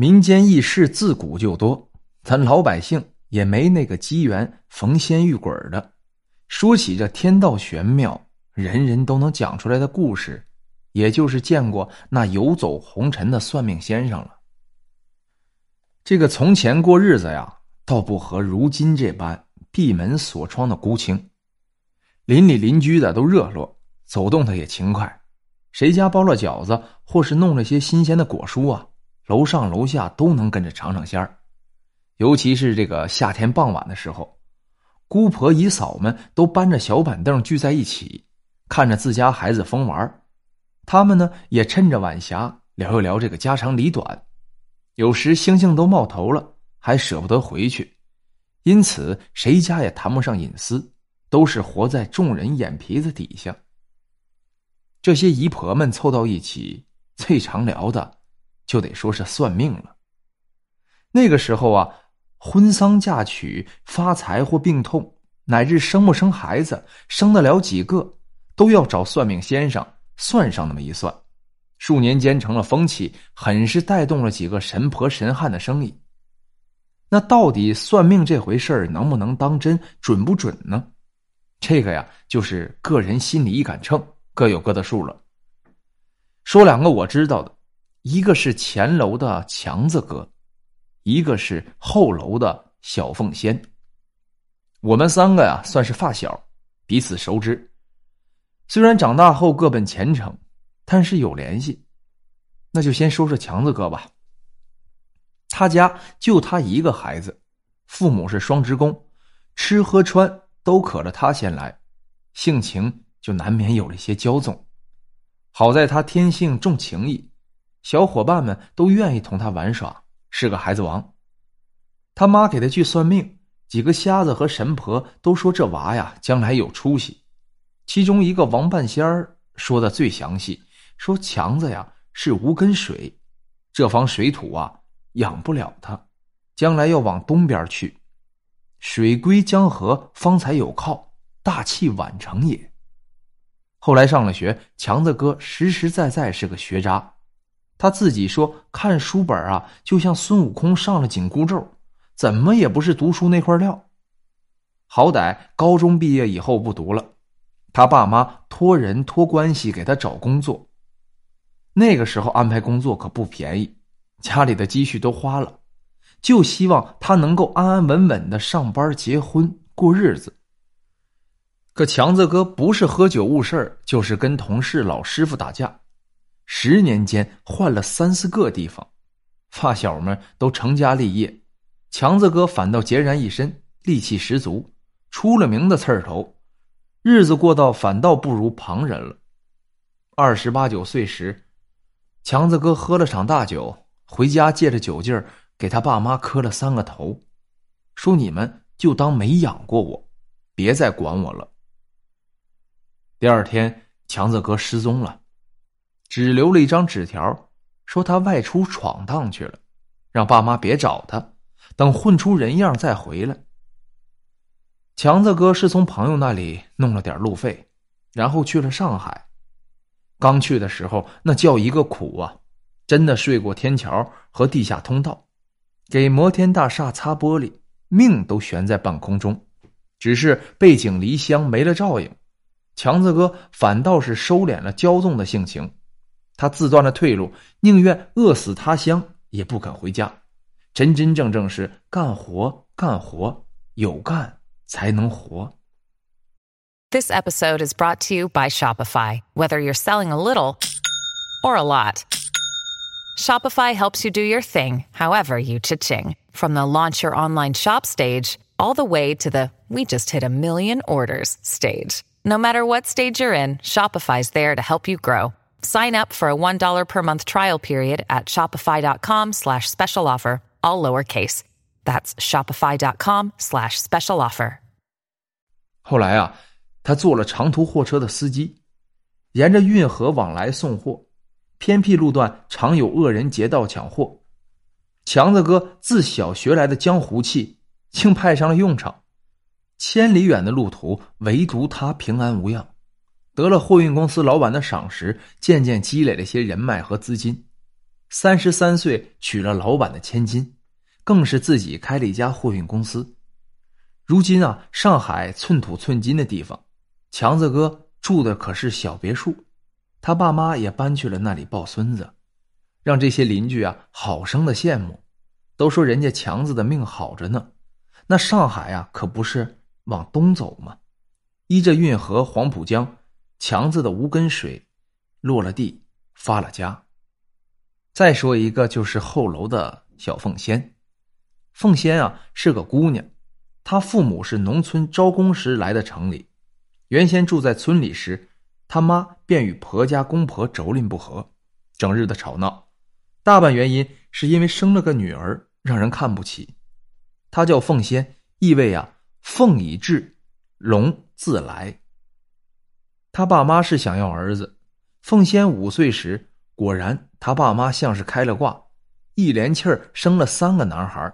民间异事自古就多，咱老百姓也没那个机缘逢仙遇鬼的。说起这天道玄妙，人人都能讲出来的故事，也就是见过那游走红尘的算命先生了。这个从前过日子呀，倒不和如今这般闭门锁窗的孤清。邻里邻居的都热络，走动的也勤快。谁家包了饺子，或是弄了些新鲜的果蔬啊，楼上楼下都能跟着尝尝鲜儿。尤其是这个夏天傍晚的时候，姑婆姨嫂们都搬着小板凳聚在一起，看着自家孩子疯玩他们呢也趁着晚霞聊一聊这个家长里短。有时星星都冒头了，还舍不得回去，因此谁家也谈不上隐私，都是活在众人眼皮子底下。这些姨婆们凑到一起，最常聊的，就得说是算命了。那个时候啊，婚丧嫁娶、发财或病痛，乃至生不生孩子、生得了几个，都要找算命先生算上那么一算。数年间成了风气，很是带动了几个神婆神汉的生意。那到底算命这回事儿能不能当真，准不准呢？这个呀，就是个人心里一杆秤，各有各的数了。说两个我知道的，一个是前楼的强子哥，一个是后楼的小凤仙。我们三个呀，算是发小，彼此熟知。虽然长大后各奔前程。但是有联系，那就先说说强子哥吧。他家就他一个孩子，父母是双职工，吃喝穿都可着他先来，性情就难免有了一些骄纵。好在他天性重情义，小伙伴们都愿意同他玩耍，是个孩子王。他妈给他去算命，几个瞎子和神婆都说这娃呀将来有出息，其中一个王半仙儿说的最详细。说强子呀是无根水，这方水土啊养不了他，将来要往东边去，水归江河方才有靠，大器晚成也。后来上了学，强子哥实实在在是个学渣，他自己说看书本啊就像孙悟空上了紧箍咒，怎么也不是读书那块料。好歹高中毕业以后不读了，他爸妈托人托关系给他找工作。那个时候安排工作可不便宜，家里的积蓄都花了，就希望他能够安安稳稳的上班、结婚、过日子。可强子哥不是喝酒误事就是跟同事老师傅打架，十年间换了三四个地方，发小们都成家立业，强子哥反倒孑然一身，力气十足，出了名的刺儿头，日子过到反倒不如旁人了。二十八九岁时。强子哥喝了场大酒，回家借着酒劲儿给他爸妈磕了三个头，说：“你们就当没养过我，别再管我了。”第二天，强子哥失踪了，只留了一张纸条，说他外出闯荡去了，让爸妈别找他，等混出人样再回来。强子哥是从朋友那里弄了点路费，然后去了上海。刚去的时候，那叫一个苦啊！真的睡过天桥和地下通道，给摩天大厦擦玻璃，命都悬在半空中。只是背井离乡没了照应，强子哥反倒是收敛了骄纵的性情。他自断了退路，宁愿饿死他乡，也不肯回家。真真正正是干活干活，有干才能活。This episode is brought to you by Shopify. Whether you're selling a little or a lot, Shopify helps you do your thing, however you cha-ching. From the launch your online shop stage, all the way to the we just hit a million orders stage. No matter what stage you're in, Shopify's there to help you grow. Sign up for a $1 per month trial period at Shopify dot com slash special offer, all lowercase. That's Shopify dot com slash special offer. 后来啊。他做了长途货车的司机，沿着运河往来送货，偏僻路段常有恶人劫道抢货。强子哥自小学来的江湖气，竟派上了用场。千里远的路途，唯独他平安无恙，得了货运公司老板的赏识，渐渐积累了些人脉和资金。三十三岁娶了老板的千金，更是自己开了一家货运公司。如今啊，上海寸土寸金的地方，强子哥住的可是小别墅，他爸妈也搬去了那里抱孙子，让这些邻居啊好生的羡慕，都说人家强子的命好着呢。那上海啊，可不是往东走吗？依着运河黄浦江，强子的无根水落了地，发了家。再说一个，就是后楼的小凤仙。凤仙啊是个姑娘，她父母是农村招工时来的城里，原先住在村里时，他妈便与婆家公婆妯娌不和，整日的吵闹。大半原因是因为生了个女儿，让人看不起。她叫凤仙，意味啊凤已至，龙自来。他爸妈是想要儿子，凤仙五岁时。果然，他爸妈像是开了挂，一连气儿生了三个男孩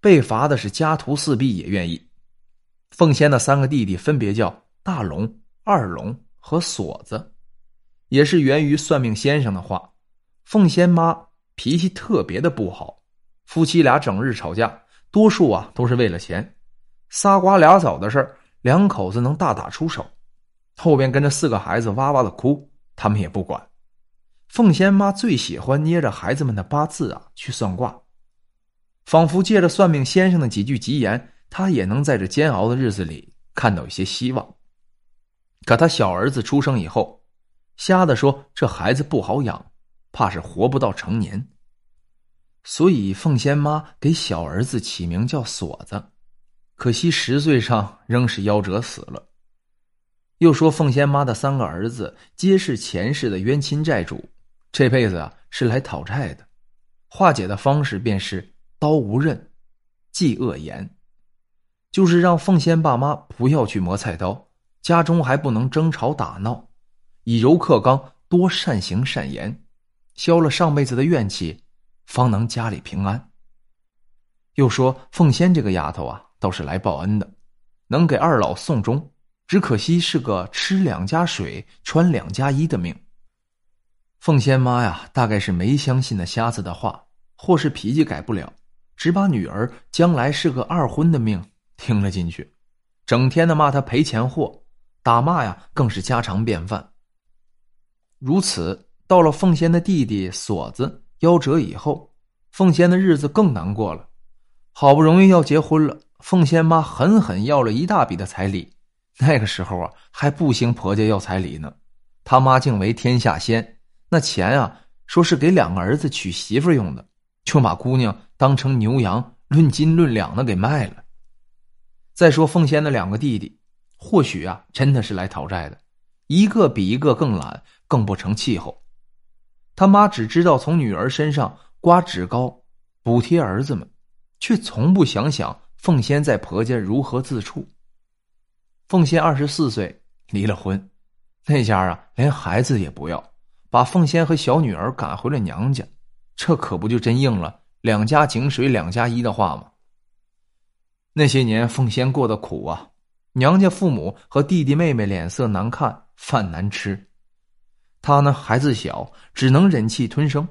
被罚的是家徒四壁也愿意。凤仙的三个弟弟分别叫大龙、二龙和锁子，也是源于算命先生的话。凤仙妈脾气特别的不好，夫妻俩整日吵架，多数啊都是为了钱，仨瓜俩枣的事儿，两口子能大打出手，后边跟着四个孩子哇哇的哭，他们也不管。凤仙妈最喜欢捏着孩子们的八字啊去算卦，仿佛借着算命先生的几句吉言，她也能在这煎熬的日子里看到一些希望。可他小儿子出生以后，瞎的说这孩子不好养，怕是活不到成年，所以凤仙妈给小儿子起名叫锁子。可惜十岁上仍是夭折死了。又说凤仙妈的三个儿子皆是前世的冤亲债主。这辈子啊是来讨债的，化解的方式便是刀无刃，忌恶言，就是让凤仙爸妈不要去磨菜刀，家中还不能争吵打闹，以柔克刚，多善行善言，消了上辈子的怨气，方能家里平安。又说凤仙这个丫头啊，倒是来报恩的，能给二老送终，只可惜是个吃两家水，穿两家衣的命。凤仙妈呀，大概是没相信那瞎子的话，或是脾气改不了，只把女儿将来是个二婚的命听了进去，整天的骂他赔钱货，打骂呀更是家常便饭。如此，到了凤仙的弟弟锁子夭折以后，凤仙的日子更难过了。好不容易要结婚了，凤仙妈狠狠要了一大笔的彩礼。那个时候啊，还不兴婆家要彩礼呢，他妈竟为天下先。那钱啊，说是给两个儿子娶媳妇用的，就把姑娘当成牛羊，论斤论两的给卖了。再说凤仙的两个弟弟，或许啊，真的是来讨债的，一个比一个更懒，更不成气候。他妈只知道从女儿身上刮脂膏补贴儿子们，却从不想想凤仙在婆家如何自处。凤仙二十四岁离了婚，那家啊，连孩子也不要。把凤仙和小女儿赶回了娘家，这可不就真应了“两家井水两家一”的话吗？那些年凤仙过得苦啊，娘家父母和弟弟妹妹脸色难看，饭难吃，她呢孩子小，只能忍气吞声。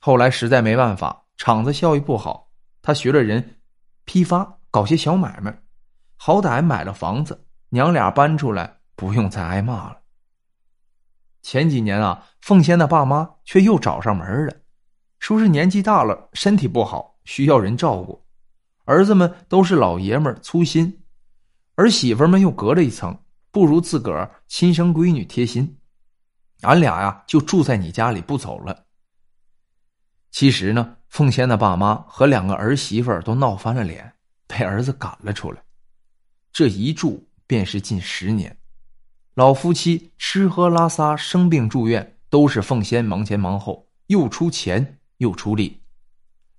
后来实在没办法，厂子效益不好，她学了人批发，搞些小买卖，好歹买了房子，娘俩搬出来，不用再挨骂了。前几年啊，凤仙的爸妈却又找上门了，说是年纪大了，身体不好，需要人照顾。儿子们都是老爷们粗心，儿媳妇们又隔了一层，不如自个儿亲生闺女贴心。俺俩呀，就住在你家里不走了。其实呢，凤仙的爸妈和两个儿媳妇都闹翻了脸，被儿子赶了出来。这一住便是近十年。老夫妻吃喝拉撒、生病住院，都是凤仙忙前忙后，又出钱又出力。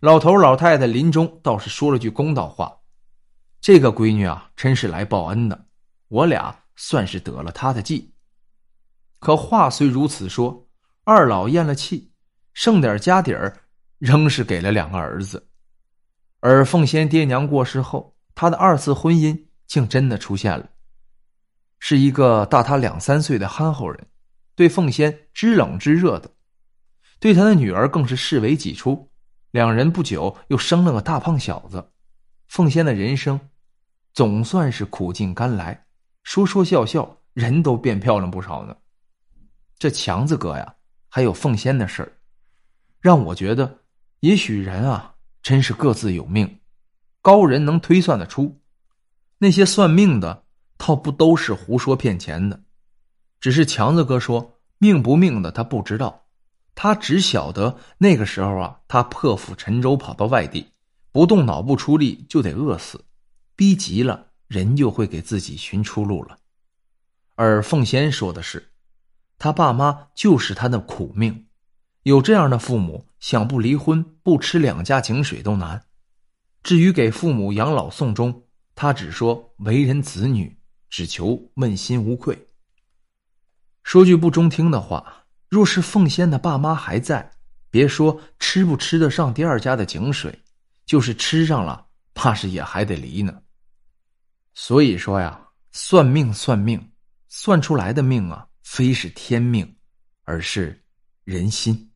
老头老太太临终倒是说了句公道话：“这个闺女啊，真是来报恩的，我俩算是得了她的计。”可话虽如此说，二老咽了气，剩点家底儿，仍是给了两个儿子。而凤仙爹娘过世后，他的二次婚姻竟真的出现了。是一个大他两三岁的憨厚人，对凤仙知冷知热的。对他的女儿更是视为己出。两人不久又生了个大胖小子。凤仙的人生总算是苦尽甘来，说说笑笑，人都变漂亮不少呢。这强子哥呀，还有凤仙的事儿，让我觉得，也许人啊，真是各自有命，高人能推算得出。那些算命的，倒不都是胡说骗钱的，只是强子哥说命不命的他不知道。他只晓得那个时候啊，他破釜沉舟跑到外地，不动脑不出力就得饿死，逼急了人就会给自己寻出路了。而凤仙说的是，他爸妈就是他的苦命，有这样的父母，想不离婚不吃两家井水都难。至于给父母养老送终，他只说为人子女，只求问心无愧。说句不中听的话。若是凤仙的爸妈还在，别说吃不吃得上第二家的井水，就是吃上了，怕是也还得离呢。所以说呀，算命算命，算出来的命啊，非是天命，而是人心。